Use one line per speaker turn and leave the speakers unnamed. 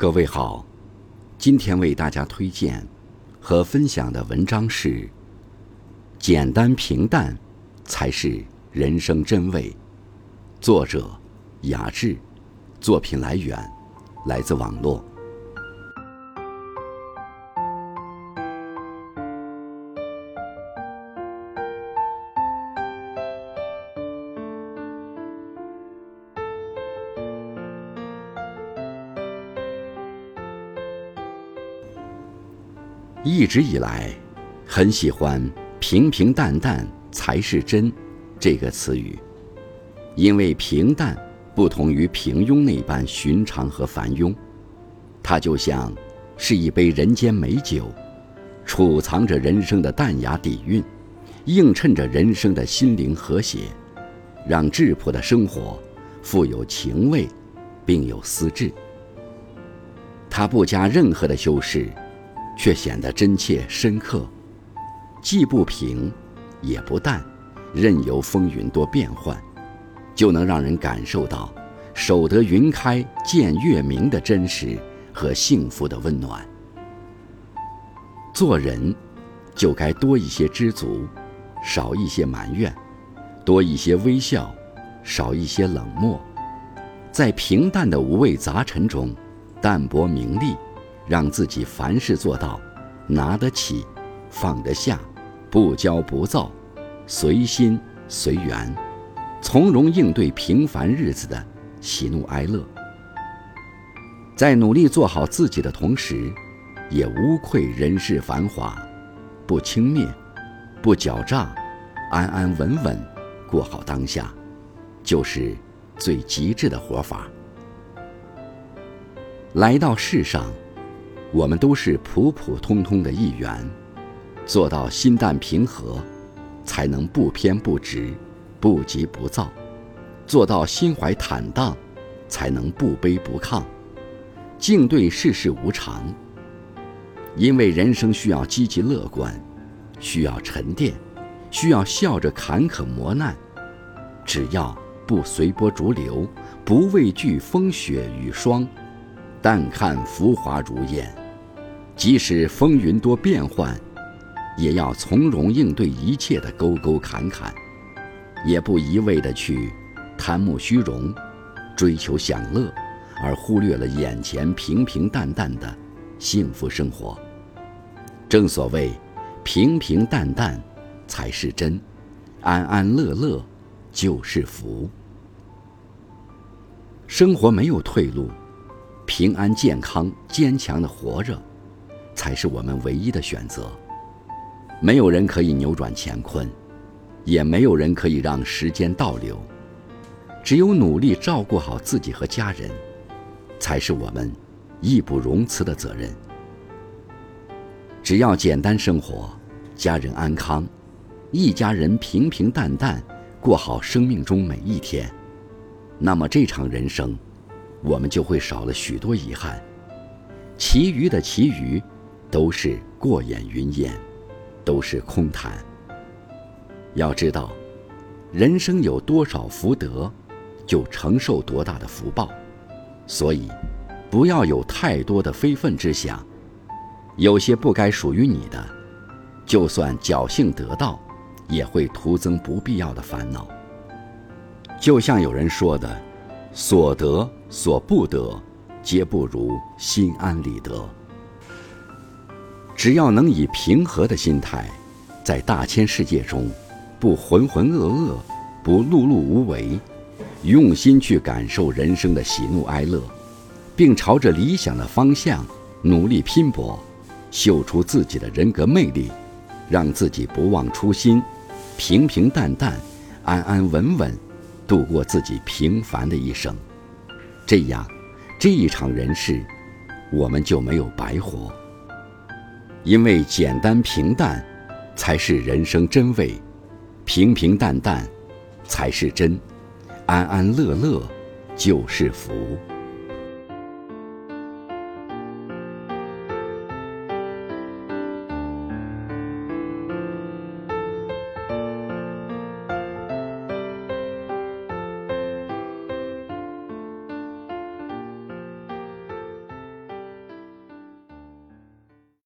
各位好，今天为大家推荐和分享的文章是《简单平淡才是人生真味》，作者雅致，作品来源来自网络。一直以来，很喜欢“平平淡淡才是真”这个词语，因为平淡不同于平庸那般寻常和繁庸，它就像是一杯人间美酒，储藏着人生的淡雅底蕴，映衬着人生的心灵和谐，让质朴的生活富有情味，并有思质。它不加任何的修饰。却显得真切深刻，既不平，也不淡，任由风云多变幻，就能让人感受到“守得云开见月明”的真实和幸福的温暖。做人，就该多一些知足，少一些埋怨，多一些微笑，少一些冷漠，在平淡的五味杂陈中，淡泊名利。让自己凡事做到拿得起、放得下、不骄不躁、随心随缘，从容应对平凡日子的喜怒哀乐。在努力做好自己的同时，也无愧人世繁华，不轻蔑，不狡诈，安安稳稳过好当下，就是最极致的活法。来到世上。我们都是普普通通的一员，做到心淡平和，才能不偏不执，不急不躁；做到心怀坦荡，才能不卑不亢，静对世事无常。因为人生需要积极乐观，需要沉淀，需要笑着坎坷磨难。只要不随波逐流，不畏惧风雪雨霜，淡看浮华如烟。即使风云多变幻，也要从容应对一切的沟沟坎坎，也不一味的去贪慕虚荣、追求享乐，而忽略了眼前平平淡淡的幸福生活。正所谓，平平淡淡才是真，安安乐乐就是福。生活没有退路，平安健康坚强的活着。才是我们唯一的选择。没有人可以扭转乾坤，也没有人可以让时间倒流。只有努力照顾好自己和家人，才是我们义不容辞的责任。只要简单生活，家人安康，一家人平平淡淡过好生命中每一天，那么这场人生，我们就会少了许多遗憾。其余的其余。都是过眼云烟，都是空谈。要知道，人生有多少福德，就承受多大的福报。所以，不要有太多的非分之想。有些不该属于你的，就算侥幸得到，也会徒增不必要的烦恼。就像有人说的：“所得所不得，皆不如心安理得。”只要能以平和的心态，在大千世界中，不浑浑噩噩，不碌碌无为，用心去感受人生的喜怒哀乐，并朝着理想的方向努力拼搏，秀出自己的人格魅力，让自己不忘初心，平平淡淡，安安稳稳，度过自己平凡的一生。这样，这一场人世，我们就没有白活。因为简单平淡，才是人生真味；平平淡淡，才是真；安安乐乐，就是福。